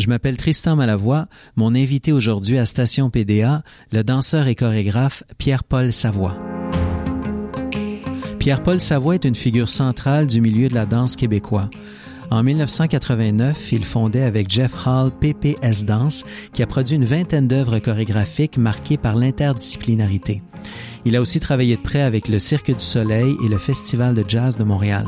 Je m'appelle Tristan Malavoie. Mon invité aujourd'hui à Station PDA, le danseur et chorégraphe Pierre-Paul Savoie. Pierre-Paul Savoie est une figure centrale du milieu de la danse québécois. En 1989, il fondait avec Jeff Hall PPS Dance, qui a produit une vingtaine d'œuvres chorégraphiques marquées par l'interdisciplinarité. Il a aussi travaillé de près avec le Cirque du Soleil et le Festival de jazz de Montréal.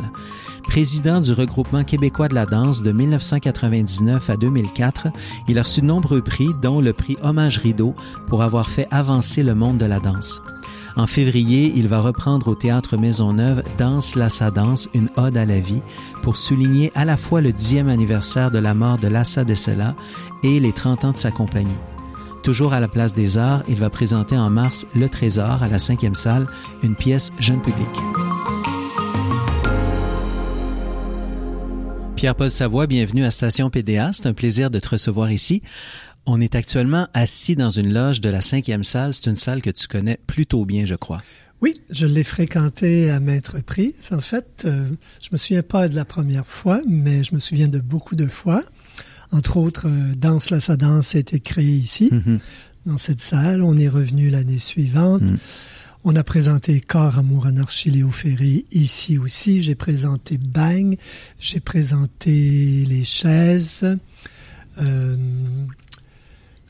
Président du regroupement québécois de la danse de 1999 à 2004, il a reçu de nombreux prix, dont le prix Hommage Rideau, pour avoir fait avancer le monde de la danse. En février, il va reprendre au Théâtre Maisonneuve Danse Lassa Danse, une ode à la vie, pour souligner à la fois le dixième anniversaire de la mort de Lassa Dessela et les 30 ans de sa compagnie. Toujours à la Place des Arts, il va présenter en mars Le Trésor à la cinquième salle, une pièce jeune public. Pierre-Paul Savoie, bienvenue à Station PDA. C'est un plaisir de te recevoir ici. On est actuellement assis dans une loge de la cinquième salle. C'est une salle que tu connais plutôt bien, je crois. Oui, je l'ai fréquentée à maintes reprises. En fait, euh, je me souviens pas de la première fois, mais je me souviens de beaucoup de fois. Entre autres, euh, Danse la sa danse a été créée ici, Mhm. dans cette salle. On est revenu l'année suivante. Mhm. On a présenté Corps, Amour, Anarchie, Léo Ferré ici aussi. J'ai présenté Bang. J'ai présenté Les Chaises. Euh,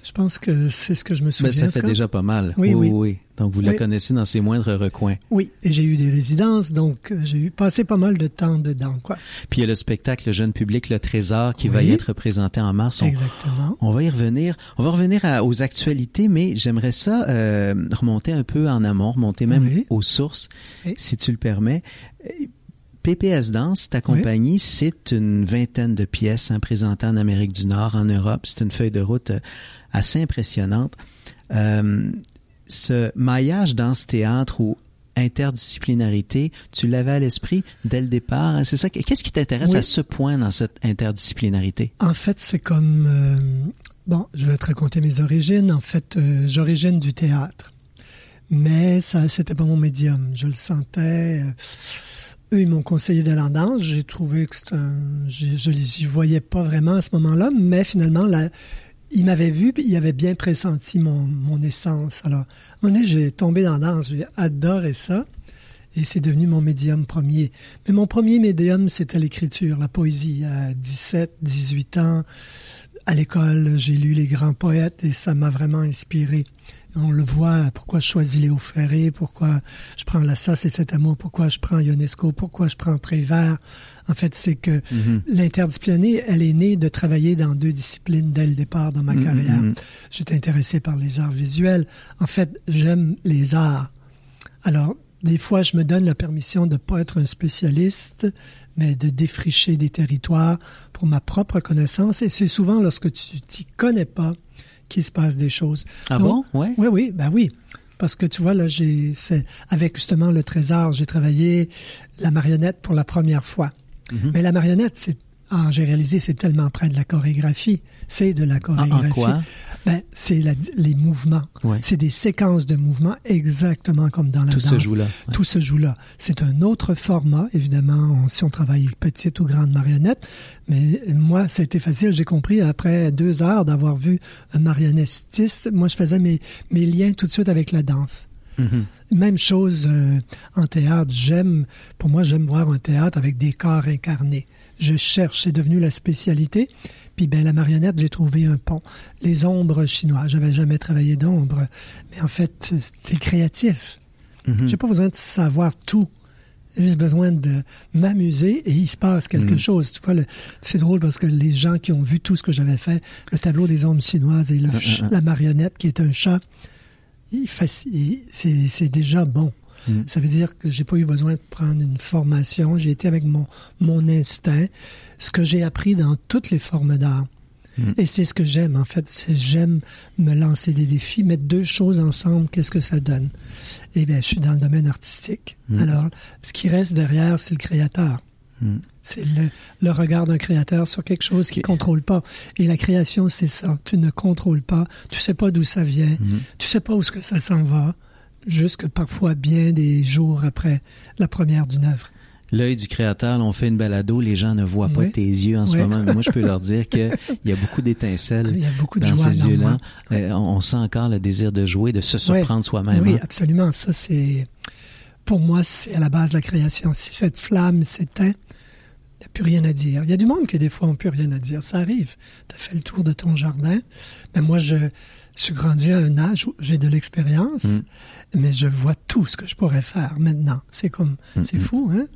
je pense que c'est ce que je me Ben, souviens. ça en tout fait déjà pas mal. Oui, oui. Donc, vous la Oui. connaissez dans ses moindres recoins. Oui, et j'ai eu des résidences, donc euh, j'ai eu passé pas mal de temps dedans, quoi. Puis il y a le spectacle jeune public, Le Trésor, qui va Oui. y être présenté en mars. On, Exactement. on va y revenir. On va revenir à- aux actualités, mais j'aimerais ça euh, remonter un peu en amont, remonter même Oui. aux sources, Oui. si tu le permets. Euh, PPS Danse, ta compagnie, c'est une vingtaine de pièces hein, présentées en Amérique du Nord, en Europe. C'est une feuille de route euh, assez impressionnante. Euh, ce maillage danse-théâtre ou interdisciplinarité, tu l'avais à l'esprit dès le départ. hein, C'est ça. Qu'est-ce qui t'intéresse Oui. à ce point dans cette interdisciplinarité? En fait, c'est comme... euh, bon, je vais te raconter mes origines. En fait, euh, j'origine du théâtre. Mais ça, c'était pas mon médium. Je le sentais. eux, ils m'ont conseillé d'aller en danse. J'ai trouvé que c'est un... j'ai- Je j'y voyais pas vraiment à ce moment-là, mais finalement, là, ils m'avaient vu, puis ils avaient bien pressenti mon, mon essence. Alors, à j'ai tombé dans la danse. J'ai adoré ça. Et c'est devenu mon médium premier. Mais mon premier médium, c'était l'écriture, la poésie. À 17, 18 ans, à l'école, j'ai lu les grands poètes et ça m'a vraiment inspiré. On le voit, pourquoi je choisis Léo Ferré, pourquoi je prends La Sasse et cet amour, pourquoi je prends Ionesco, pourquoi je prends Prévert. En fait, c'est que l'interdiscipliné, elle est née de travailler dans deux disciplines dès le départ dans ma Mhm, carrière. mhm. J'étais intéressé par les arts visuels. En fait, j'aime les arts. Alors, des fois, je me donne la permission de ne pas être un spécialiste, mais de défricher des territoires pour ma propre connaissance. Et c'est souvent lorsque tu t'y connais pas qu'il se passe des choses. Ah Donc, bon? Ouais. oui, oui, ben oui. Parce que tu vois, là, j'ai, c'est, avec justement le trésor, j'ai travaillé la marionnette pour la première fois. Mhm. Mais la marionnette, c'est, ah, j'ai réalisé, c'est tellement près de la chorégraphie. C'est de la chorégraphie. quoi? Ben, c'est les mouvements. Ouais. C'est des séquences de mouvements exactement comme dans la Tout danse. se joue là. Ouais. Tout se joue là. C'est un autre format, évidemment, on- si on travaille petite ou grande marionnette. Mais moi, ça a été facile. J'ai compris après deux heures d'avoir vu un marionnettiste. Moi, je faisais mes, mes liens tout de suite avec la danse. Mhm. Même chose euh, en théâtre. J'aime, pour moi, j'aime voir un théâtre avec des corps incarnés. Je cherche, c'est devenu la spécialité. Puis ben la marionnette, j'ai trouvé un pont. Les ombres chinoises, j'avais jamais travaillé d'ombre, mais en fait, c'est créatif. Mhm. J'ai pas besoin de savoir tout. J'ai juste besoin de m'amuser et il se passe quelque Mhm. chose. Tu vois, c'est drôle parce que les gens qui ont vu tout ce que j'avais fait, le tableau des ombres chinoises et le ah, ah. la marionnette qui est un chat, c'est déjà bon. Mhm. Ça veut dire que j'ai pas eu besoin de prendre une formation. J'ai été avec mon, mon instinct, ce que j'ai appris dans toutes les formes d'art. Mhm. Et c'est ce que j'aime, en fait. C'est j'aime me lancer des défis, mettre deux choses ensemble, qu'est-ce que ça donne? Eh bien, je suis dans le domaine artistique. Mhm. Alors, ce qui reste derrière, c'est le créateur. C'est le, le regard d'un créateur sur quelque chose qui ne contrôle pas. Et la création, c'est ça. Tu ne contrôles pas. Tu sais pas d'où ça vient. Tu sais pas où ce que ça s'en va. Jusque parfois bien des jours après la première d'une œuvre. L'œil du créateur, on fait une balado, les gens ne voient pas tes yeux en ce moment, mais moi je peux leur dire qu'il y a beaucoup d'étincelles Il y a beaucoup de dans ces yeux-là. Euh, on, on sent encore le désir de jouer, de se surprendre soi-même. Oui, hein. absolument. Ça, c'est. Pour moi, c'est à la base de la création. Si cette flamme s'éteint, il n'y a plus rien à dire. Il y a du monde qui, des fois, n'a plus rien à dire. Ça arrive. Tu as fait le tour de ton jardin. Mais moi, je, je suis grandi à un âge où j'ai de l'expérience, Mm. mais je vois tout ce que je pourrais faire maintenant. C'est comme. Mm, C'est mm. fou, hein?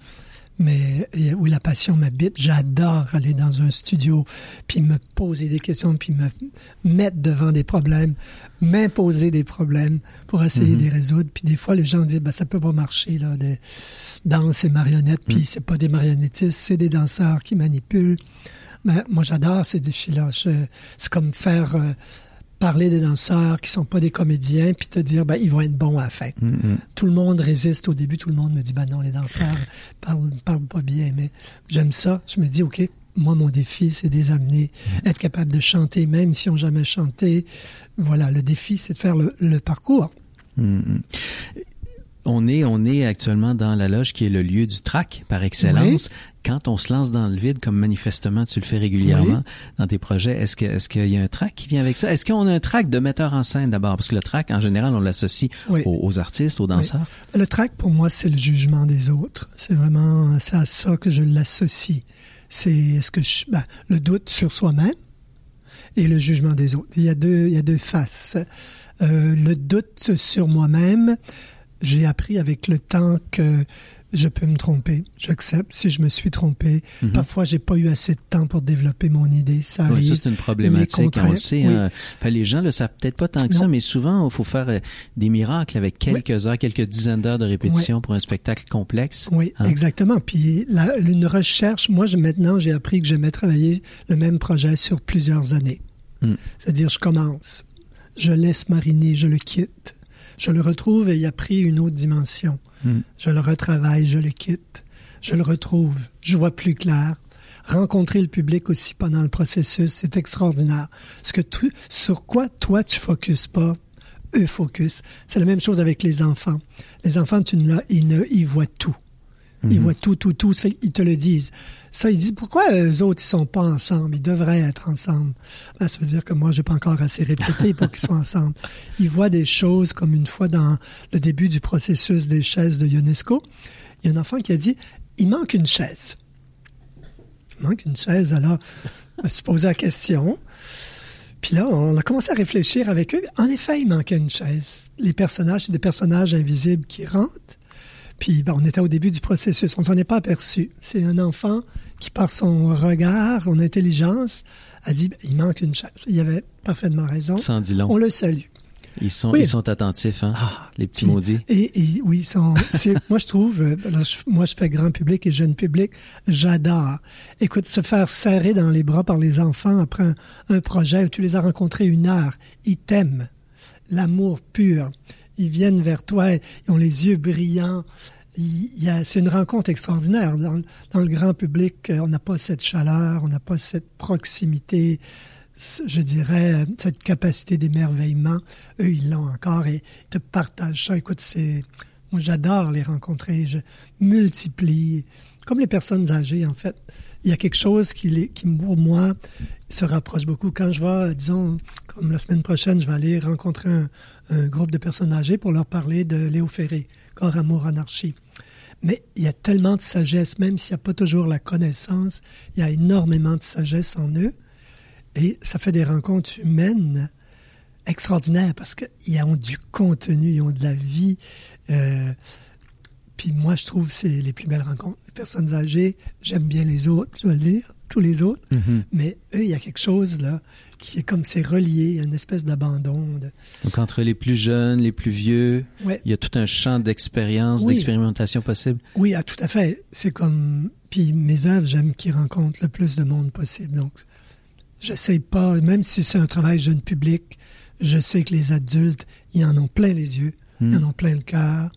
Mais où la passion m'habite, j'adore aller dans un studio, puis me poser des questions, puis me mettre devant des problèmes, m'imposer des problèmes pour essayer Mhm. de les résoudre. Puis des fois, les gens disent, ben, ça peut pas marcher, là, des danse et marionnettes, puis c'est pas des marionnettistes, c'est des danseurs qui manipulent. Mais moi, j'adore ces défis-là. C'est comme faire euh, parler des danseurs qui sont pas des comédiens, puis te dire, ben, ils vont être bons à la fin Mm, mm. tout le monde résiste au début, tout le monde me dit bah non, les danseurs parlent, parlent pas bien, mais j'aime ça. Je me dis ok, moi mon défi c'est de les amener, être capable de chanter même si on n'a jamais chanté. Voilà, le défi c'est de faire le, le parcours. Mm, mm. On est, on est actuellement dans la loge qui est le lieu du track par excellence. Quand on se lance dans le vide, comme manifestement tu le fais régulièrement dans tes projets, est-ce est-ce qu'il y a un track qui vient avec ça? Est-ce qu'on a un track de metteur en scène d'abord? Parce que le track, en général, on l'associe Oui. aux, aux artistes, aux danseurs. Le track pour moi c'est le jugement des autres. C'est vraiment c'est à ça que je l'associe. C'est ce que je, ben, le doute sur soi-même et le jugement des autres. Il y a deux, il y a deux faces. Euh, le doute sur moi-même, j'ai appris avec le temps que je peux me tromper. J'accepte si je me suis trompé. Mhm. Parfois, j'ai pas eu assez de temps pour développer mon idée. Ça Ouais, arrive. ça, c'est une problématique, Les on le contraintes, sait. oui. hein. Les gens le savent peut-être pas tant que ça, mais souvent, il faut faire euh, des miracles avec quelques heures, quelques dizaines d'heures de répétition pour un spectacle complexe. Oui, Hein? exactement. Puis la- une recherche, moi je, maintenant j'ai appris que j'aimais travailler le même projet sur plusieurs années. Mm. C'est-à-dire je commence, je laisse mariner, je le quitte, je le retrouve et il a pris une autre dimension. Mm. Je le retravaille, je le quitte, je le retrouve, je vois plus clair. Rencontrer le public aussi pendant le processus, c'est extraordinaire. Ce que tu, sur quoi toi tu focuses pas, eux focus. C'est la même chose avec les enfants. Les enfants, tu ne ils ne, ils voient tout. Ils Mhm. voient tout, tout, tout. Ça fait qu'ils te le disent. Ça, ils disent, pourquoi eux autres, ils sont pas ensemble? Ils devraient être ensemble. Ben, ça veut dire que moi, j'ai pas encore assez répété pour qu'ils soient ensemble. Ils voient des choses comme une fois dans le début du processus des chaises de UNESCO. Il y a un enfant qui a dit, il manque une chaise. Il manque une chaise. Alors, je me suis posé la question. Puis là, on a commencé à réfléchir avec eux. En effet, il manquait une chaise. Les personnages, c'est des personnages invisibles qui rentrent. Puis ben, on était au début du processus, on s'en est pas aperçu. C'est un enfant qui, par son regard, son intelligence, a dit ben, il manque une chaise. Il avait parfaitement raison. Sans dit long. On le salue. Ils sont, Oui. ils sont attentifs, hein, Ah, les petits puis- maudits. Et, et oui, ils sont, moi je trouve, euh, je- moi je fais grand public et jeune public, j'adore. Écoute, se faire serrer dans les bras par les enfants après un, un projet où tu les as rencontrés une heure, ils t'aiment, l'amour pur, ils viennent vers toi, ils ont les yeux brillants. C'est une rencontre extraordinaire. Dans, le- grand public, euh, on n'a pas cette chaleur, on n'a pas cette proximité, je dirais, euh, cette capacité d'émerveillement. Eux, ils l'ont encore et ils te partagent ça. Écoute, c'est, moi, j'adore les rencontrer. Je multiplie, comme les personnes âgées, en fait. Il y a quelque chose qui, pour moi, se rapproche beaucoup. Quand je vais, disons, comme la semaine prochaine, je vais aller rencontrer un, un groupe de personnes âgées pour leur parler de Léo Ferré, Corps, Amour, Anarchie. Mais il y a tellement de sagesse, même s'il n'y a pas toujours la connaissance, il y a énormément de sagesse en eux. Et ça fait des rencontres humaines extraordinaires parce qu'ils ont du contenu, ils ont de la vie. Euh, puis moi, je trouve que c'est les plus belles rencontres. Les personnes âgées, j'aime bien les autres, je dois le dire, tous les autres. Mhm. Mais eux, il y a quelque chose là qui est comme c'est relié, il y a une espèce d'abandon. de- Donc, entre les plus jeunes, les plus vieux, Ouais. il y a tout un champ d'expérience, Oui. d'expérimentation possible. Oui, ah, tout à fait. C'est comme. Puis mes œuvres, j'aime qu'ils rencontrent le plus de monde possible. Donc, j'essaye pas, même si c'est un travail jeune public, je sais que les adultes, ils en ont plein les yeux, Mm. ils en ont plein le cœur.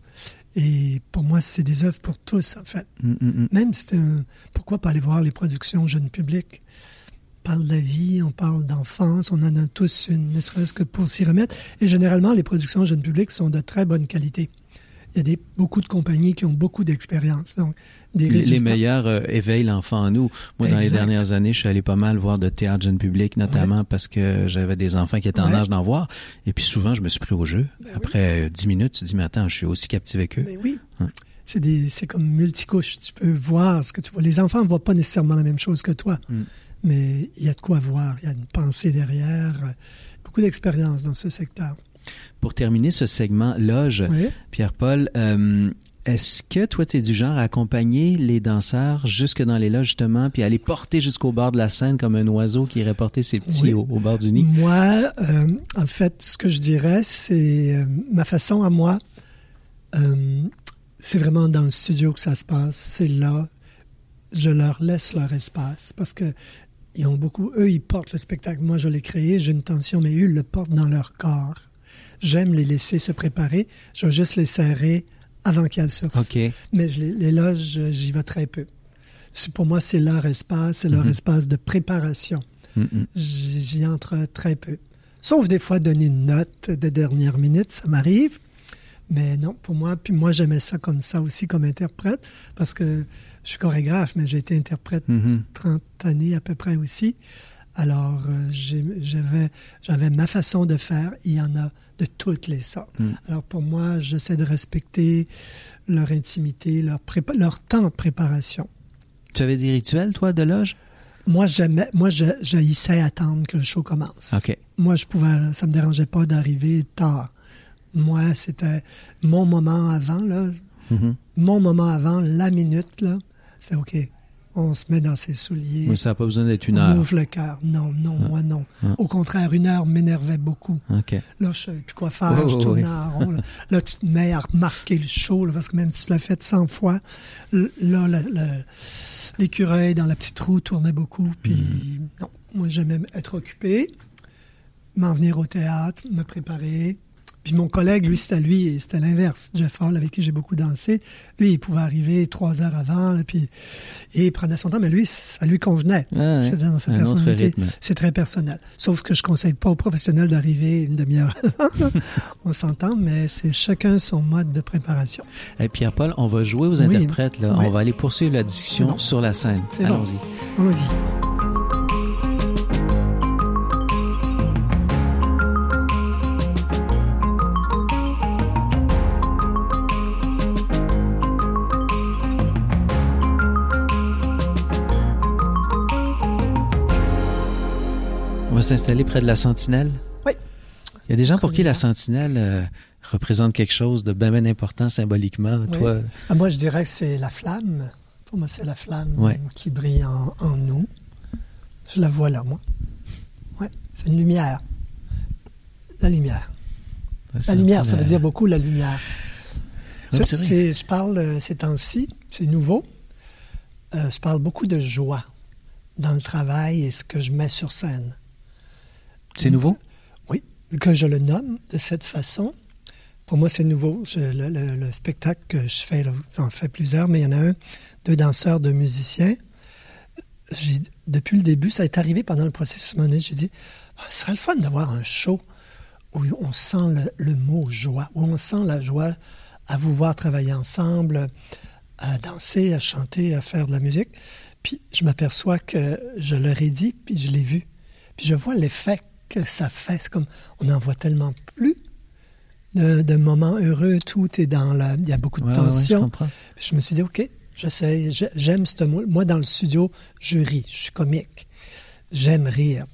Et pour moi, c'est des œuvres pour tous, en fait. Mm, mm, mm. Même si c'est un- Pourquoi pas aller voir les productions jeune public? On parle de la vie, on parle d'enfance, on en a tous une, ne serait-ce que pour s'y remettre. Et généralement, les productions jeune public sont de très bonne qualité. Il y a des, beaucoup de compagnies qui ont beaucoup d'expérience. Donc, des Les- résultats. Les meilleurs euh, éveillent l'enfant en nous. Moi, dans les dernières années, je suis allé pas mal voir de théâtre jeune public, notamment parce que j'avais des enfants qui étaient en âge d'en voir. Et puis souvent, je me suis pris au jeu. Ben. Après euh, dix minutes, tu te dis, mais attends, je suis aussi captivé qu'eux. Mais oui. C'est des, c'est comme multicouche. Tu peux voir ce que tu vois. Les enfants ne voient pas nécessairement la même chose que toi, Mm. mais il y a de quoi voir. Il y a une pensée derrière. Beaucoup d'expérience dans ce secteur. Pour terminer ce segment loge, Oui. Pierre-Paul, euh, est-ce que toi, tu es du genre à accompagner les danseurs jusque dans les loges, justement, puis à les porter jusqu'au bord de la scène comme un oiseau qui irait porter ses petits Oui. au, au bord du nid? Moi, euh, en fait, ce que je dirais, c'est euh, ma façon à moi. euh, c'est vraiment dans le studio que ça se passe. C'est là. Je leur laisse leur espace parce que ils ont beaucoup. Eux, ils portent le spectacle. Moi, je l'ai créé. J'ai une tension, mais eux, ils le portent dans leur corps. J'aime les laisser se préparer. Je vais juste les serrer avant qu'ils sur OK. mais je les, les loges, j'y vais très peu. Pour moi, c'est leur espace, c'est leur Mhm. espace de préparation. Mm, mm. J'y entre très peu. Sauf des fois donner une note de dernière minute, ça m'arrive. Mais non, pour moi, puis moi j'aimais ça comme ça aussi comme interprète, parce que je suis chorégraphe, mais j'ai été interprète Mhm. 30 années à peu près aussi. Alors, euh, j'avais ma façon de faire. Il y en a de toutes les sortes. Mm. Alors, pour moi, j'essaie de respecter leur intimité, leur, temps de préparation. Tu avais des rituels, toi, de loge? Moi, j'aimais, moi, j'haïssais attendre que le show commence. OK. Moi, je pouvais, ça me dérangeait pas d'arriver tard. Moi, c'était mon moment avant, là, Mhm. mon moment avant, la minute, là, c'est OK. On se met dans ses souliers. Mais ça n'a pas besoin d'être une on heure. ouvre le cœur. Non, non, Ah. moi, non. Ah. Au contraire, une heure m'énervait beaucoup. OK. Là, je savais plus quoi faire. Je en rond. Là. Là, tu te mets à remarquer le show, là, parce que même si tu l'as fait 100 fois, là, l'écureuil dans la petite roue tournait beaucoup. Puis, Mm. non, moi, j'aimais être occupé, m'en venir au théâtre, me préparer. Puis mon collègue, lui, c'était lui, et c'était l'inverse. Jeff Hall, avec qui j'ai beaucoup dansé, lui, il pouvait arriver trois heures avant, là, puis et il prenait son temps, mais lui, ça lui convenait. Ah. C'est dans sa personnalité. C'est très personnel. Sauf que je conseille pas aux professionnels d'arriver une demi-heure avant. On s'entend, mais c'est chacun son mode de préparation. Pierre-Paul, on va jouer aux Oui. interprètes. Là. Oui. On va aller poursuivre la discussion bon. sur la scène. Bon. Allons-y. Allons-y. S'installer près de la sentinelle? Oui. Il y a des gens pour qui la sentinelle euh, représente quelque chose de bien, bien important symboliquement. Oui. Toi, Ah, moi, je dirais que c'est la flamme. Pour moi, c'est la flamme qui brille en, en nous. Je la vois là, moi. Ouais, c'est une lumière. La lumière. La lumière, ça veut dire beaucoup la lumière. Oui, C'est- je parle euh, ces temps-ci, c'est nouveau. Euh, je parle beaucoup de joie dans le travail et ce que je mets sur scène. C'est nouveau? Oui, que je le nomme de cette façon. Pour moi, c'est nouveau. Le, le- le spectacle que je fais, j'en fais plusieurs, mais il y en a un, deux danseurs, deux musiciens. Depuis le début, ça est arrivé pendant le processus. donné, J'ai dit, Ah, ce serait le fun d'avoir un show où on sent le, le mot joie, où on sent la joie à vous voir travailler ensemble, à danser, à chanter, à faire de la musique. Puis je m'aperçois que je leur ai dit, puis je l'ai vu. Puis je vois l'effet que ça fait. C'est comme, on n'en voit tellement plus de, de moments heureux, tout est dans la... Il y a beaucoup de Ouais, ouais, ouais, je tension. je me suis dit, OK, j'essaie, j'ai- j'aime ce mot. Moi, dans le studio, je ris, je suis comique. J'aime rire.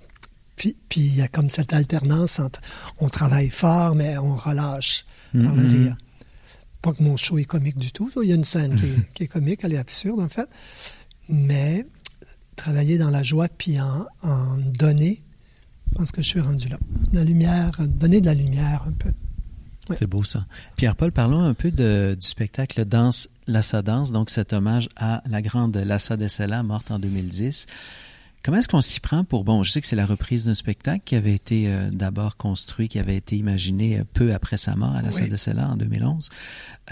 Puis, puis il y a comme cette alternance entre on travaille fort, mais on relâche par le Mhm. rire. Pas que mon show est comique du tout. Il y a une scène qui, est, qui est comique, elle est absurde en fait. Mais travailler dans la joie puis en, en donner, pense que je suis rendu là. La lumière, donner de la lumière un peu. Ouais. C'est beau ça. Pierre-Paul, parlons un peu de, du spectacle Danse Lassa Danse, donc cet hommage à la grande Lassa Dessela, morte en 2010. Comment est-ce qu'on s'y prend pour... Bon, je sais que c'est la reprise d'un spectacle qui avait été euh, d'abord construit, qui avait été imaginé euh, peu après sa mort à Lassa Oui. Dessela en 2011.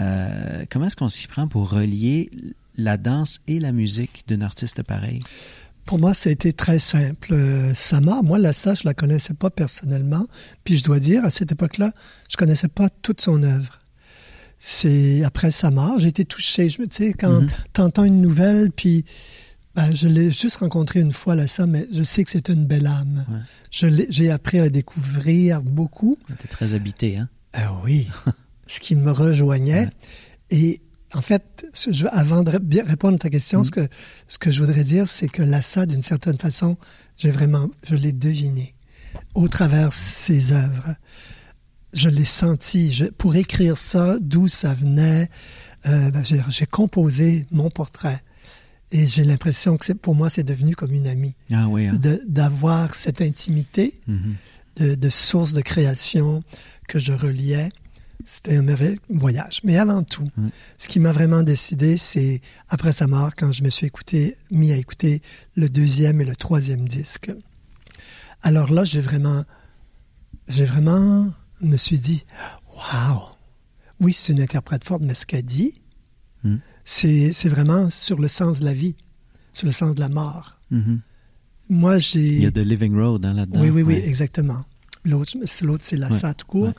Euh, comment est-ce qu'on s'y prend pour relier la danse et la musique d'un artiste pareil? Pour moi, ça a été très simple. Euh, Sama, moi, la ça, je la connaissais pas personnellement. Puis je dois dire, à cette époque-là, je connaissais pas toute son œuvre. c'est après sa mort, j'ai été touché. Je me, tu sais, quand Mhm. t'entends une nouvelle, puis ben, je l'ai juste rencontré une fois là, ça, mais je sais que c'est une belle âme. Ouais. Je l'ai- j'ai appris à découvrir beaucoup. T'es très habité, hein? Ah oui, ce qui me rejoignait. Ouais. Et en fait, ce- je- avant de répondre à ta question, Mm. ce, que, ce que je voudrais dire, c'est que Lassa, d'une certaine façon, j'ai vraiment, je l'ai deviné au travers ses œuvres. Je l'ai senti. Je- pour écrire ça, d'où ça venait, euh, ben, j'ai composé mon portrait. Et j'ai l'impression que pour moi, c'est devenu comme une amie. Ah oui, hein? De- D'avoir cette intimité Mhm. de, de sources de création que je reliais. C'était un merveilleux voyage. Mais avant tout, Mm. ce qui m'a vraiment décidé, c'est après sa mort, quand je me suis écouté, mis à écouter le deuxième et le troisième disque. Alors là, j'ai vraiment, j'ai vraiment, me suis dit, waouh, oui, c'est une interprète forte, mais ce qu'elle dit, Mm. c'est, vraiment sur le sens de la vie, sur le sens de la mort. Mhm. Moi, j'ai. Il y a The Living Road hein, là-dedans. Oui, oui, oui, Ouais. exactement. L'autre, c'est- la Ouais, court. ouais.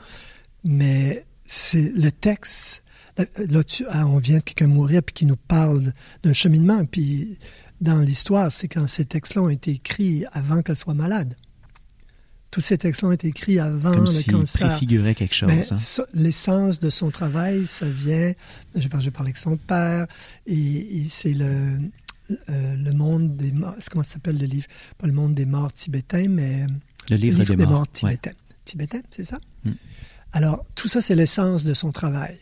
Mais c'est le texte. Là, là, tu- ah, on vient de quelqu'un mourir puis qui nous parle d'un cheminement. Puis dans l'histoire, c'est quand ces textes-là ont été écrits avant qu'elle soit malade. Tous ces textes-là ont été écrits avant Comme le s'il cancer. préfigurait quelque chose. Mais hein. l'essence de son travail, ça vient. J'ai parlé, avec son père, et, et c'est le, euh, le monde des morts. Comment ça s'appelle le livre? Pas le monde des morts tibétains, mais Le livre, des, morts. ouais. tibétains. Tibétains, c'est ça? Mm. Alors, tout ça, c'est l'essence de son travail.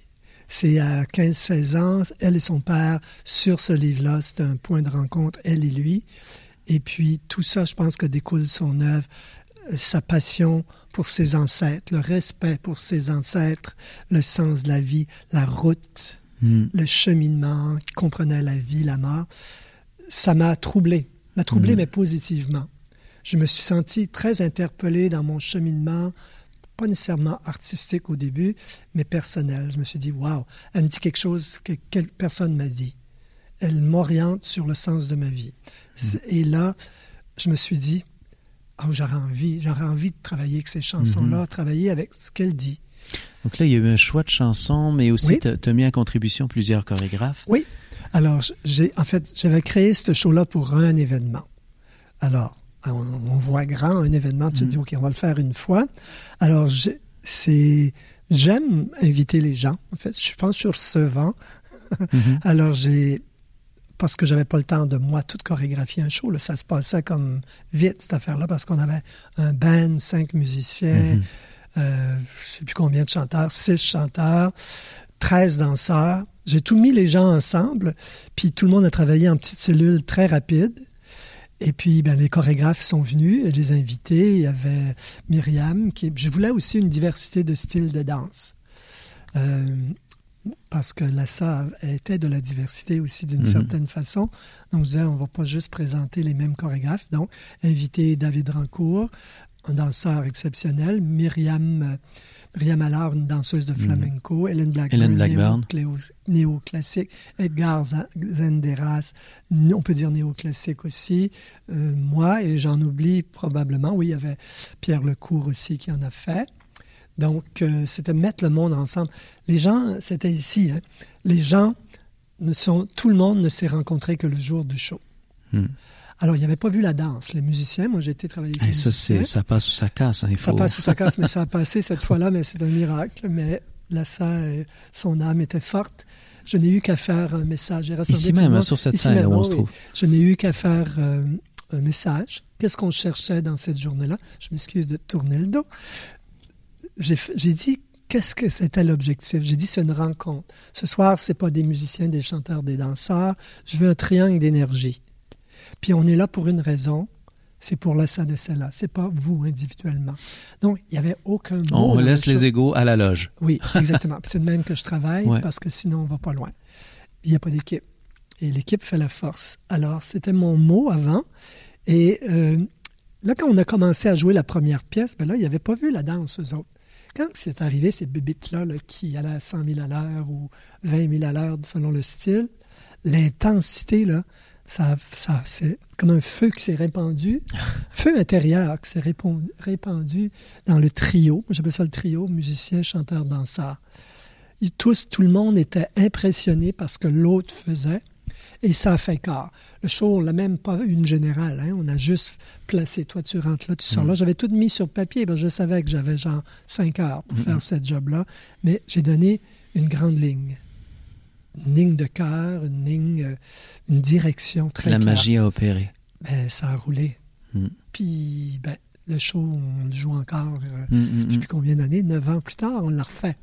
C'est à 15-16 ans, elle et son père, sur ce livre-là, c'est un point de rencontre, elle et lui. Et puis, tout ça, je pense que découle son œuvre, euh, sa passion pour ses ancêtres, le respect pour ses ancêtres, le sens de la vie, la route, Mm. le cheminement, qui comprenait la vie, la mort. Ça m'a troublé, m'a troublé, Mhm. mais positivement. Je me suis senti très interpellé dans mon cheminement, pas nécessairement artistique au début, mais personnel. Je me suis dit, waouh, elle me dit quelque chose que quelle personne m'a dit. Elle m'oriente sur le sens de ma vie. C'est- Et là, je me suis dit, oh, j'aurais envie, j'aurais envie de travailler avec ces chansons-là, travailler avec ce qu'elle dit. Donc là, il y a eu un choix de chansons, mais aussi Oui. tu as mis en contribution plusieurs chorégraphes. Oui. Alors, j'ai, en fait, j'avais créé ce show-là pour un événement. Alors, on, on voit grand un événement, tu te dis, OK, on va le faire une fois. Alors, c'est, j'aime inviter les gens. En fait, je pense sur ce vent. Mhm. Alors, j'ai, parce que j'avais pas le temps de moi tout chorégraphier un show, là, ça se passait comme vite, cette affaire-là, parce qu'on avait un band, cinq musiciens, Mhm. euh, je sais plus combien de chanteurs, six chanteurs, 13 danseurs. J'ai tout mis les gens ensemble, puis tout le monde a travaillé en petites cellules très rapides. Et puis, ben, les chorégraphes sont venus, les invités. Il y avait Myriam, qui je voulais aussi une diversité de styles de danse. Euh, parce que Lassa était de la diversité aussi d'une Mhm. certaine façon. Donc, disais, on va pas juste présenter les mêmes chorégraphes. Donc, inviter David Rancourt, un danseur exceptionnel, Myriam, euh, Myriam Allard, une danseuse de flamenco, Hélène Blackburn, Hélène Blackburn. néo- néoclassique, Edgar Zenderas, on peut dire néoclassique aussi, euh, moi, et j'en oublie probablement, oui, il y avait Pierre Lecourt aussi qui en a fait. Donc, euh, c'était mettre le monde ensemble. Les gens, c'était ici, hein, les gens, ne sont, tout le monde ne s'est rencontré que le jour du show. Hmm. Alors, il n'y avait pas vu la danse. Les musiciens, moi j'ai été travailler avec Et les ça, musiciens. ça passe ou ça casse. hein, il Ça faut- passe ou ça casse, mais ça a passé cette fois-là, mais c'est un miracle. Mais là, ça, euh, son âme était forte. Je n'ai eu qu'à faire un message. Ici même, monde. sur cette scène où on se trouve. Je n'ai eu qu'à faire euh, un message. Qu'est-ce qu'on cherchait dans cette journée-là? Je m'excuse de tourner le dos. J'ai dit, qu'est-ce que c'était l'objectif? J'ai dit, c'est une rencontre. Ce soir, c'est pas des musiciens, des chanteurs, des danseurs. Je veux un triangle d'énergie. Puis on est là pour une raison. C'est pour la ça de celle-là. C'est pas vous individuellement. Donc, il n'y avait aucun mot. On laisse les égaux à la loge. Oui, exactement. C'est de même que je travaille Ouais. parce que sinon on va pas loin. Il n'y a pas d'équipe. Et l'équipe fait la force. Alors, c'était mon mot avant. Et euh, là, quand on a commencé à jouer la première pièce, ben là, ils n'avaient pas vu la danse, eux autres. Quand c'est arrivé, ces bébites-là là, qui allaient à 100 000 à l'heure ou 20 000 à l'heure selon le style, l'intensité, là, ça, ça, c'est comme un feu qui s'est répandu, feu intérieur qui s'est répandu dans le trio. J'appelle ça le trio, musicien, chanteur, danseur. tous, tout le monde était impressionné par ce que l'autre faisait. Et ça a fait quart. Le show, on l'a même pas une générale. Hein. On a juste placé, toi tu rentres là, tu sors là. Mm. J'avais tout mis sur papier. je savais que j'avais genre cinq heures pour faire cette job-là. Mais j'ai donné une grande ligne. Une ligne de cœur, une ligne, euh, une direction très La claire. Magie a opéré. Ben, ça a roulé. Mm. Puis, ben, le show, on le joue encore, mm, je ne sais plus combien d'années, neuf ans plus tard, on l'a refait.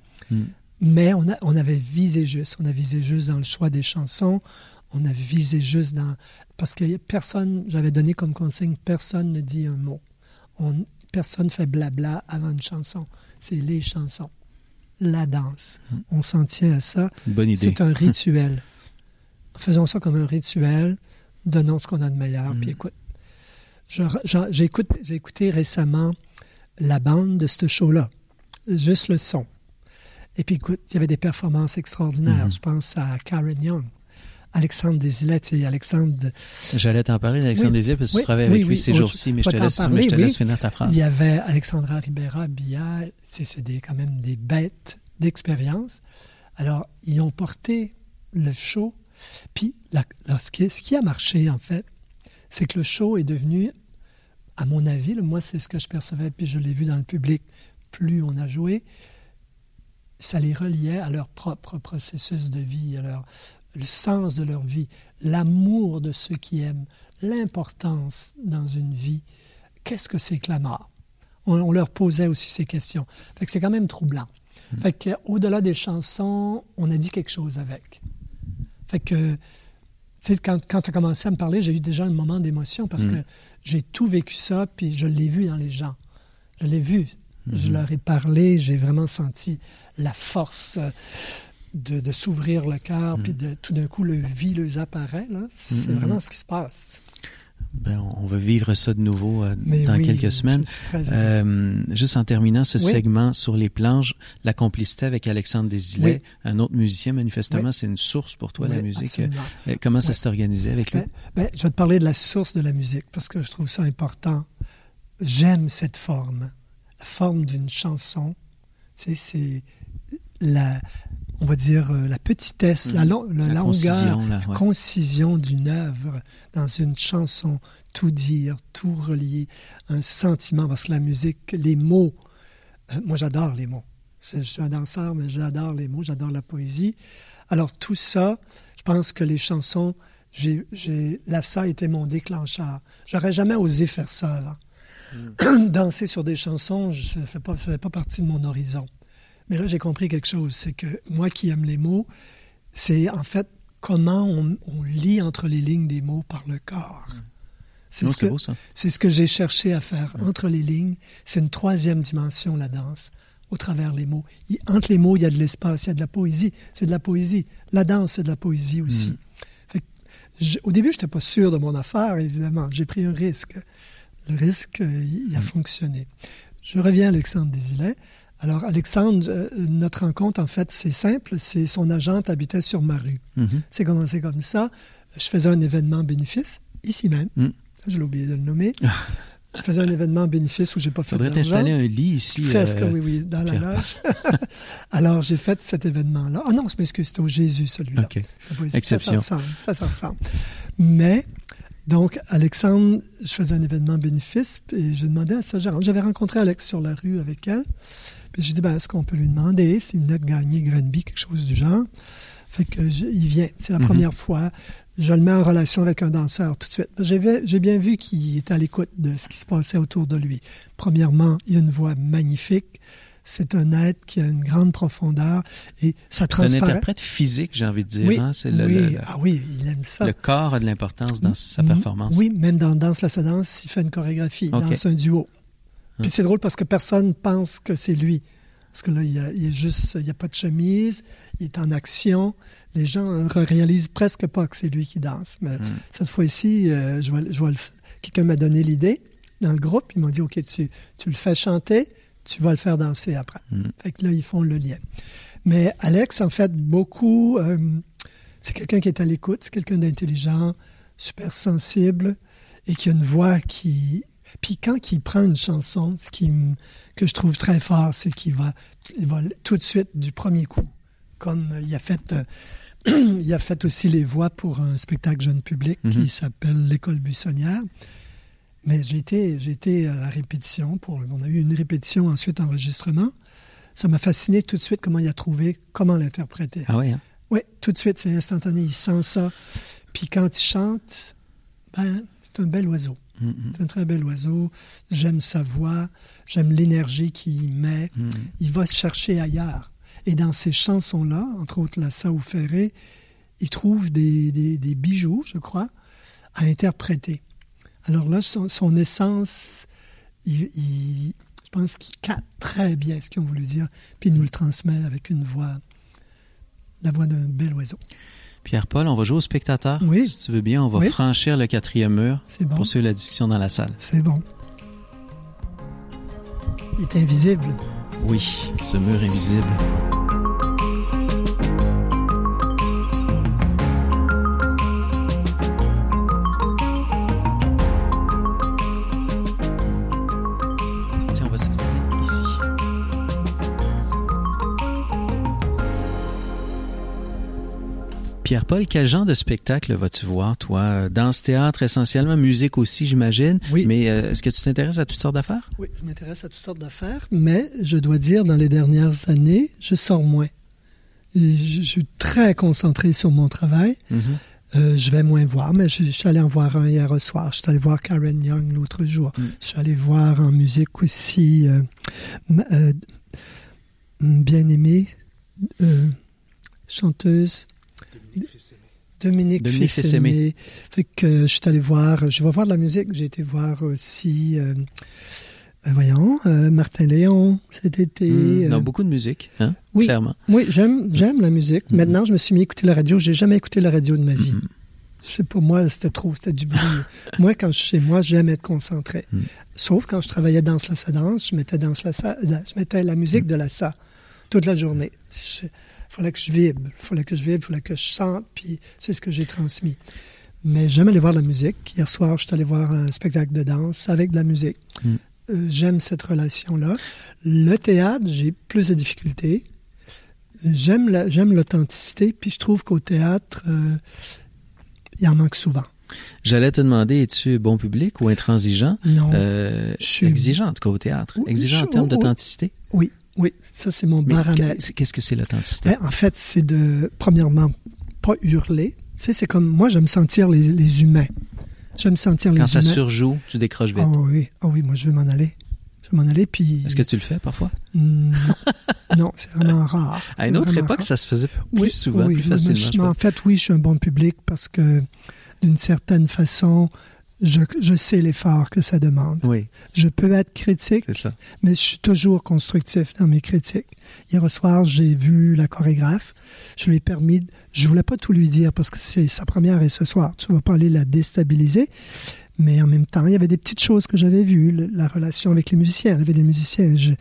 Mais on, a, on avait visé juste. On a visé juste dans le choix des chansons on a visé juste dans... Parce que personne, j'avais donné comme consigne, personne ne dit un mot. On, personne fait blabla avant une chanson. C'est les chansons. La danse. Hmm. On s'en tient à ça. Bonne idée. C'est un rituel. Faisons ça comme un rituel. Donnons ce qu'on a de meilleur. Puis hmm. écoute, j'ai écouté, récemment la bande de ce show-là. Juste le son. Et puis écoute, il y avait des performances extraordinaires. Hmm. Je pense à Karen Young. Alexandre Desilets, tu Alexandre... J'allais t'en parler d'Alexandre oui. parce que tu travailles avec lui ces jours-ci, mais je te, laisse, mais je te laisse finir ta phrase. Il y avait Alexandra Ribera, Billa, c'est quand même des bêtes d'expérience. Alors, ils ont porté le show. Puis, la, ce, qui, ce, qui, a marché, en fait, c'est que le show est devenu, à mon avis, moi, c'est ce que je percevais, puis je l'ai vu dans le public, plus on a joué, ça les reliait à leur propre processus de vie, à leur, le sens de leur vie, l'amour de ceux qui aiment, l'importance dans une vie. Qu'est-ce que c'est que la mort? On, leur posait aussi ces questions. Fait que c'est quand même troublant. Hmm. Fait que au-delà des chansons, on a dit quelque chose avec. Fait que, tu sais, quand, quand tu as commencé à me parler, j'ai eu déjà un moment d'émotion parce hmm. que j'ai tout vécu ça, puis je l'ai vu dans les gens. Je l'ai vu. Je hmm. leur ai parlé, j'ai vraiment senti la force de, s'ouvrir le cœur, puis mm. de, tout d'un coup, le vie leur apparaît. C'est vraiment ce qui se passe. Ben, on va vivre ça de nouveau euh, dans quelques semaines. Euh, juste en terminant ce segment sur les planches, la complicité avec Alexandre Desilets, un autre musicien, manifestement, c'est une source pour toi, la musique. Euh, comment ça s'est organisé avec lui? Ben, ben, je vais te parler de la source de la musique parce que je trouve ça important. J'aime cette forme, la forme d'une chanson. Tu sais, c'est la, on va dire, euh, la petitesse, la, mm. la, longueur, la concision d'une œuvre dans une chanson, tout dire, tout relier, un sentiment, parce que la musique, les mots, euh, moi j'adore les mots. Je suis un danseur, mais j'adore les mots, j'adore la poésie. Alors tout ça, je pense que les chansons, j'ai, là, ça a été mon déclencheur. J'aurais jamais osé faire ça. Là. Mm. Danser sur des chansons, ça ne fait pas, fait pas partie de mon horizon. Mais là, j'ai compris quelque chose, c'est que moi qui aime les mots, c'est en fait comment on, lit entre les lignes des mots par le corps. C'est ce, que, c'est ce que j'ai cherché à faire entre les lignes. C'est une troisième dimension, la danse, au travers les mots. entre les mots, il y a de l'espace, il y a de la poésie. C'est de la poésie. La danse, c'est de la poésie aussi. Mm. au début, je n'étais pas sûr de mon affaire, évidemment. J'ai pris un risque. Le risque, euh, il a mm. fonctionné. Je reviens à Alexandre Desilets. Alors, Alexandre, euh, notre rencontre, en fait, c'est simple. C'est son agente habitait sur ma rue. Mhm. C'est commencé comme ça. Je faisais un événement bénéfice, ici même. Mhm. Je l'ai oublié de le nommer. je faisais un événement bénéfice où j'ai pas fait Faudrait t'installer un lit ici. Presque, euh, oui, oui, dans la loge. Alors, j'ai fait cet événement-là. Ah non, je m'excuse, c'était au Jésus, celui-là. OK. Exception. Ça, ça, ça ressemble. Mais donc, Alexandre, je faisais un événement bénéfice et je demandais à sa gérante. J'avais rencontré Alex sur la rue avec elle. Puis j'ai dit, ben, est-ce qu'on peut lui demander s'il venait de gagner Granby, quelque chose du genre? Fait que il vient. C'est la mhm. première fois. Je le mets en relation avec un danseur tout de suite. J'ai bien vu qu'il était à l'écoute de ce qui se passait autour de lui. Premièrement, il a une voix magnifique. C'est un être qui a une grande profondeur et ça transparaît. C'est un interprète physique, j'ai envie de dire. Oui, hein? oui. ah oui, il aime ça. Le corps a de l'importance dans sa performance. Oui, même dans Danse la danse, il fait une chorégraphie, il danse un duo. Puis c'est drôle parce que personne pense que c'est lui. Parce que là, il, est juste, il n'y a pas de chemise, il est en action. Les gens ne réalisent presque pas que c'est lui qui danse. Mais hmm. cette fois-ci, euh, je vois, je vois quelqu'un m'a donné l'idée dans le groupe. Ils m'ont dit, OK, tu, tu le fais chanter, tu vas le faire danser après. Hmm. Fait que là, ils font le lien. Mais Alex, en fait, beaucoup, euh, c'est quelqu'un qui est à l'écoute, c'est quelqu'un d'intelligent, super sensible et qui a une voix qui puis quand il prend une chanson, ce qui que je trouve très fort, c'est qu'il va, il va tout de suite, du premier coup, comme il a fait, euh, il a fait aussi les voix pour un spectacle jeune public Mhm. qui s'appelle l'école buissonnière. Mais j'ai été, j'ai été à la répétition. Pour, on a eu une répétition, ensuite enregistrement. Ça m'a fasciné tout de suite comment il a trouvé, comment l'interpréter. Ah oui, hein? Oui, tout de suite, c'est instantané. Il sent ça. Puis quand il chante, ben, c'est un bel oiseau. Mhm. C'est un très bel oiseau. J'aime sa voix. J'aime l'énergie qu'il met. Mhm. Il va se chercher ailleurs. Et dans ces chansons-là, entre autres la Sao Ferré, il trouve des, des- des bijoux, je crois, à interpréter. Alors là, son, son essence, il- il- je pense qu'il capte très bien ce qu'ils ont voulu dire, puis il nous le transmet avec une voix, la voix d'un bel oiseau. Pierre-Paul, on va jouer au spectateur. Oui. Si tu veux bien, on va Oui. franchir le quatrième mur bon. pour suivre la discussion dans la salle. C'est bon. Il est invisible. Oui, ce mur invisible. Pierre-Paul, quel genre de spectacle vas-tu voir, toi? Danse, théâtre, essentiellement, musique aussi, j'imagine. Oui. Mais euh, est-ce que tu t'intéresses à toutes sortes d'affaires? Oui, je m'intéresse à toutes sortes d'affaires, mais je dois dire, dans les dernières années, je sors moins. Et je, je suis très concentré sur mon travail. Euh, je vais moins voir, mais je, je suis allé en voir un hier soir. Je suis allé voir Karen Young l'autre jour. Mm. Je suis allé voir en musique aussi euh, euh, bien aimée chanteuse Dominique, Dominique. Fait que euh, je suis allé voir, je vais voir de la musique. J'ai été voir aussi, euh, euh, voyons, euh, Martin Léon cet été. Hmm, euh, non, beaucoup de musique, hein? oui. clairement. oui, j'aime, j'aime la musique. Mhm. Maintenant, je me suis mis à écouter la radio. J'ai jamais écouté la radio de ma vie. Je sais pas, moi, c'était trop, c'était du bruit. moi, quand je suis chez moi, j'aime être concentré. Mhm. Sauf quand je travaillais dans la sa danse, je mettais dans la je mettais la musique de la sa toute la journée. Fallait que je vibre, fallait que je vibre, fallait que je sente, puis c'est ce que j'ai transmis. Mais j'aime aller voir la musique. Hier soir, je suis allé voir un spectacle de danse avec de la musique. Mhm. Euh, j'aime cette relation-là. Le théâtre, j'ai plus de difficultés. J'aime la- j'aime l'authenticité, puis je trouve qu'au théâtre, euh, il en manque souvent. J'allais te demander, es-tu bon public ou intransigeant? Non. Euh, Je suis- exigeant, en tout cas, au théâtre. Oui, Exigeant en termes d'authenticité? Oui, oui, ça c'est mon baromètre. qu'est- qu'est-ce que c'est l'authenticité? Ben, en fait, c'est de, premièrement, pas hurler. Tu sais, c'est comme, moi, j'aime sentir les, les humains. J'aime sentir Quand les ça humains. surjoue, tu décroches vite. Ah oui, ah oui, moi, je vais m'en aller. Je vais m'en aller, puis... Est-ce que tu le fais parfois? Non, non c'est vraiment rare. À une autre époque, rare. ça se faisait plus Oui, souvent, oui, plus je- facilement. je en fait, oui, je suis un bon public parce que, d'une certaine façon, je, je sais l'effort que ça demande. Oui, Je peux être critique, mais je suis toujours constructif dans mes critiques. Hier soir, j'ai vu la chorégraphe. Je lui ai permis, je voulais pas tout lui dire parce que c'est sa première et ce soir. Tu vas pas aller la déstabiliser. Mais en même temps, il y avait des petites choses que j'avais vues, la relation avec les musiciens. Il y avait des musiciens. Je,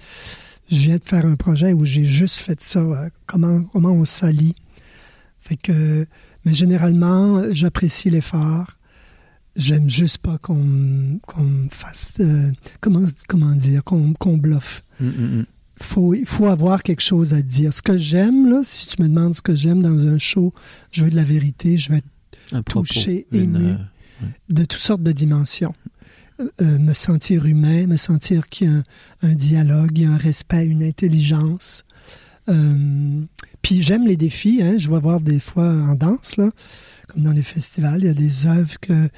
je viens de faire un projet où j'ai juste fait ça. euh, comment, comment on s'allie. Fait que, mais généralement, j'apprécie l'effort. J'aime juste pas qu'on me- qu'on me fasse, euh, comment, comment dire, qu'on bluffe Hum, hum, hum. faut, il faut avoir quelque chose à dire. Ce que j'aime, là, si tu me demandes ce que j'aime dans un show, je veux de la vérité, je veux être Un propos, Touché, une, ému. euh, de toutes sortes de dimensions. Euh, euh, me sentir humain, me sentir qu'il y a un, un dialogue, il y a un respect, une intelligence. Euh, puis j'aime les défis, hein. je vais voir des fois en danse, là, comme dans les festivals, il y a des œuvres que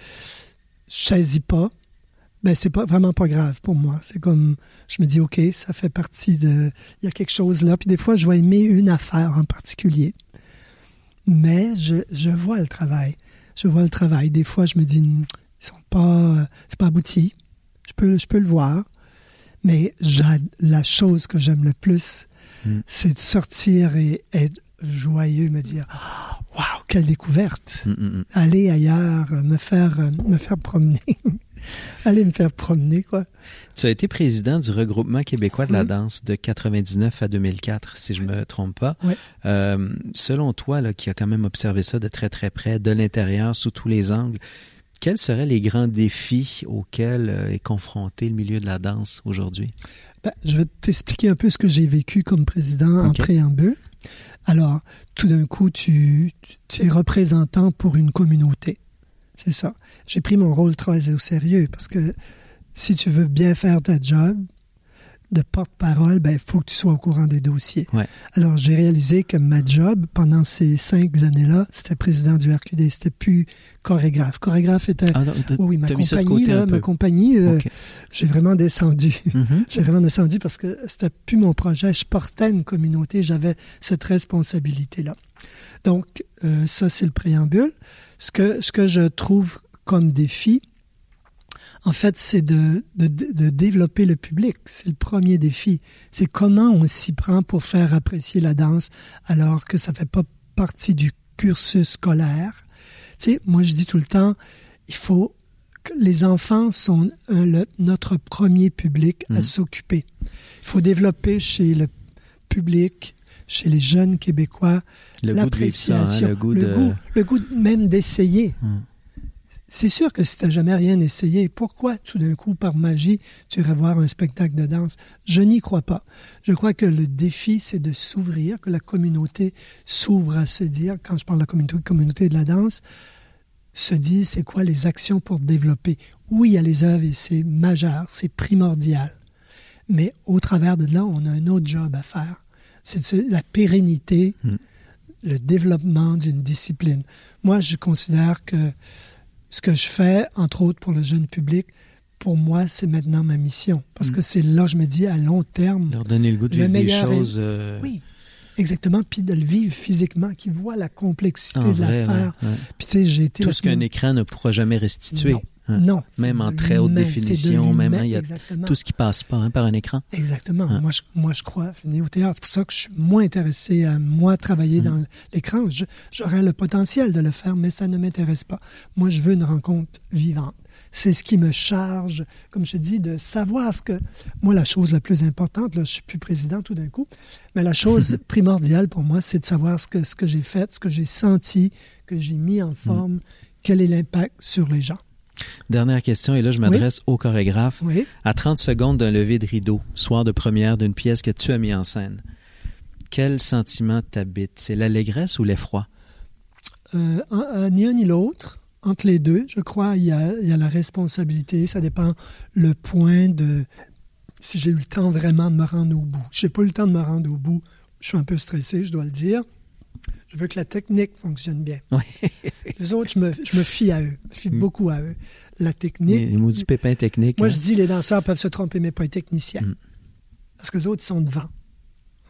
je saisis pas. Ben, c'est pas vraiment pas grave pour moi. C'est comme, je me dis, OK, ça fait partie de, il y a quelque chose là. Puis des fois, je vais aimer une affaire en particulier. Mais je, je vois le travail. Je vois le travail. Des fois, je me dis, Hmm, ils sont pas, c'est pas abouti. Je peux, je peux le voir. Mais la chose que j'aime le plus, Mm. c'est de sortir et être joyeux, me dire, waouh, quelle découverte! hum, hum, hum. Aller ailleurs, me faire, me faire promener. Aller me faire promener, quoi. Tu as été président du regroupement québécois de la danse de 99 à 2004, si je me trompe pas. Oui. Euh, selon toi, là, qui a quand même observé ça de très très près, de l'intérieur, sous tous les angles, quels seraient les grands défis auxquels euh, est confronté le milieu de la danse aujourd'hui? Ben, je vais t'expliquer un peu ce que j'ai vécu comme président en préambule. Alors, tout d'un coup, tu, es représentant pour une communauté. C'est ça. J'ai pris mon rôle très au sérieux parce que si tu veux bien faire ta job, de porte-parole, ben, il faut que tu sois au courant des dossiers. Ouais. Alors, j'ai réalisé que ma job, pendant ces cinq années-là, c'était président du RQD, c'était plus chorégraphe. Chorégraphe était... Ah, non, oui, ma compagnie, là, ma compagnie, euh, j'ai vraiment descendu. Mhm. J'ai vraiment descendu parce que c'était plus mon projet. Je portais une communauté, j'avais cette responsabilité-là. Donc, euh, ça, c'est le préambule. Ce que, ce que je trouve comme défi, en fait, c'est de, de, de développer le public. C'est le premier défi. C'est comment on s'y prend pour faire apprécier la danse alors que ça fait pas partie du cursus scolaire. Tu sais, moi, je dis tout le temps, il faut que les enfants sont euh, le- notre premier public à Mm. s'occuper. Il faut développer chez le public, chez les jeunes Québécois, Le goût de vivre ça, hein, l'appréciation, le goût de... goût, le goût même d'essayer. Mm. C'est sûr que si tu n'as jamais rien essayé, pourquoi tout d'un coup, par magie, tu irais voir un spectacle de danse? Je n'y crois pas. Je crois que le défi, c'est de s'ouvrir, que la communauté s'ouvre à se dire, quand je parle de la communauté, communauté de la danse, se dit c'est quoi les actions pour développer. Oui, il y a les œuvres et c'est majeur, c'est primordial. Mais au travers de là, on a un autre job à faire. C'est la pérennité, Mm. le développement d'une discipline. Moi, je considère que ce que je fais, entre autres pour le jeune public, pour moi, c'est maintenant ma mission. Parce Mm. que c'est là, je me dis, à long terme, Leur donner le goût de Le vivre des est- choses euh, oui, exactement, puis de le vivre physiquement, qui voit la complexité en de l'affaire. ouais, ouais. Puis tu sais, j'ai été... Tout ce qu'un écran ne pourra jamais restituer. Non. Hein? Non. Même en très haute définition, même, hein, il y a exactement. Tout ce qui passe pas hein, par un écran. Exactement. Moi, je, moi, je crois au théâtre. C'est pour ça que je suis moins intéressé à moi travailler Mm. dans l'écran. J'aurais le potentiel de le faire, mais ça ne m'intéresse pas. Moi, je veux une rencontre vivante. C'est ce qui me charge, comme je dis, de savoir ce que... Moi, la chose la plus importante, là, je suis plus président tout d'un coup, mais la chose primordiale pour moi, c'est de savoir ce que, ce que j'ai fait, ce que j'ai senti, que j'ai mis en forme, quel est l'impact sur les gens. Dernière question, et là, je m'adresse au chorégraphe. Oui. À 30 secondes d'un lever de rideau, soir de première d'une pièce que tu as mis en scène, quel sentiment t'habite? C'est l'allégresse ou l'effroi? Euh, ni un ni l'autre. Entre les deux, je crois, il y a, il y a la responsabilité. Ça dépend le point de si j'ai eu le temps vraiment de me rendre au bout. J'ai pas eu le temps de me rendre au bout. Je suis un peu stressé, je dois le dire. Je veux que la technique fonctionne bien. Oui. Les autres, je me, je me fie à eux. Je me fie Mm. beaucoup à eux. La technique. Les maudits pépins techniques. Moi, hein? je dis les danseurs peuvent se tromper, mais pas les techniciens. Mm. Parce que les autres sont devant.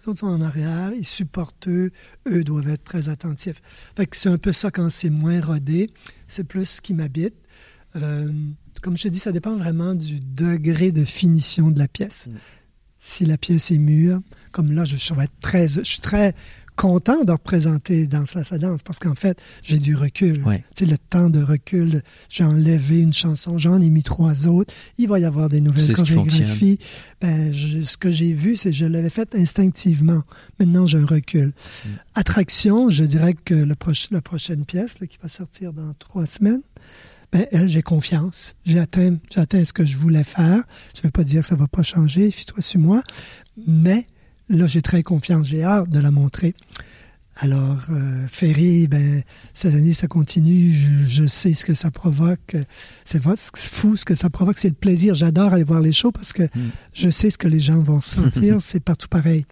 Les autres sont en arrière, ils supportent eux, eux doivent être très attentifs. Fait que c'est un peu ça quand c'est moins rodé, c'est plus ce qui m'habite. Euh, comme je te dis, ça dépend vraiment du degré de finition de la pièce. Mm. Si la pièce est mûre, comme là, je, je vais être très, je suis très content de représenter Danse la sa danse parce qu'en fait, j'ai du recul. Ouais. Tu sais, le temps de recul, j'ai enlevé une chanson, j'en ai mis trois autres. Il va y avoir des nouvelles chorégraphies. Ben, je- ce que j'ai vu, c'est que je l'avais fait instinctivement. Maintenant, j'ai un recul. Mm. Attraction, je dirais que le proche- la prochaine pièce là, qui va sortir dans trois semaines, ben, elle, j'ai confiance. J'ai atteint, ce que je voulais faire. Je ne veux pas dire que ça va pas changer, fie-toi sur moi. Mais là, j'ai très confiance. J'ai hâte de la montrer. Alors, euh, Ferry, ben, cette année, ça continue. Je, je sais ce que ça provoque. C'est fou ce que ça provoque. C'est le plaisir. J'adore aller voir les shows parce que Mm. je sais ce que les gens vont sentir. c'est partout pareil.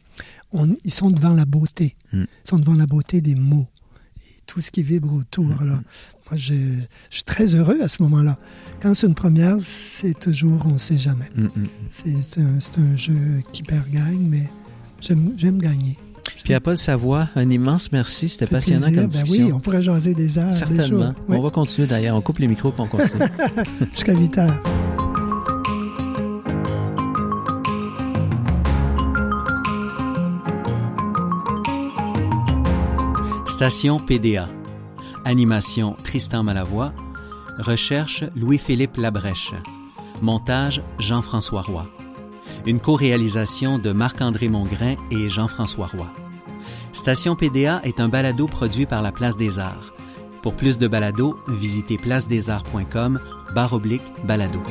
On, ils sont devant la beauté. Mm. Ils sont devant la beauté des mots. Et tout ce qui vibre autour. Mm. Là. Moi, je, je suis très heureux à ce moment-là. Quand c'est une première, c'est toujours, on ne sait jamais. C'est un, un jeu qui perd-gagne, mais j'aime gagner. Pierre-Paul Savoie, un immense merci. C'était passionnant plaisir. comme Ben discussion. oui, on pourrait jaser des heures, des Certainement. jours. Oui, On va continuer d'ailleurs. On coupe les micros puis on continue. jusqu'à 8 heures. Station PDA. Animation Tristan Malavoie. Recherche Louis-Philippe Labrèche. Montage Jean-François Roy. Une co-réalisation de Marc-André Mongrain et Jean-François Roy. Station PDA est un balado produit par la Place des Arts. Pour plus de balados, visitez placedesarts.com barre oblique balado.